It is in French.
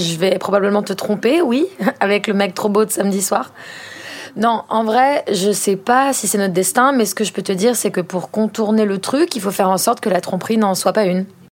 je vais probablement te tromper, oui, avec le mec trop beau de samedi soir. Non, en vrai, je sais pas si c'est notre destin, mais ce que je peux te dire, c'est que pour contourner le truc, il faut faire en sorte que la tromperie n'en soit pas une.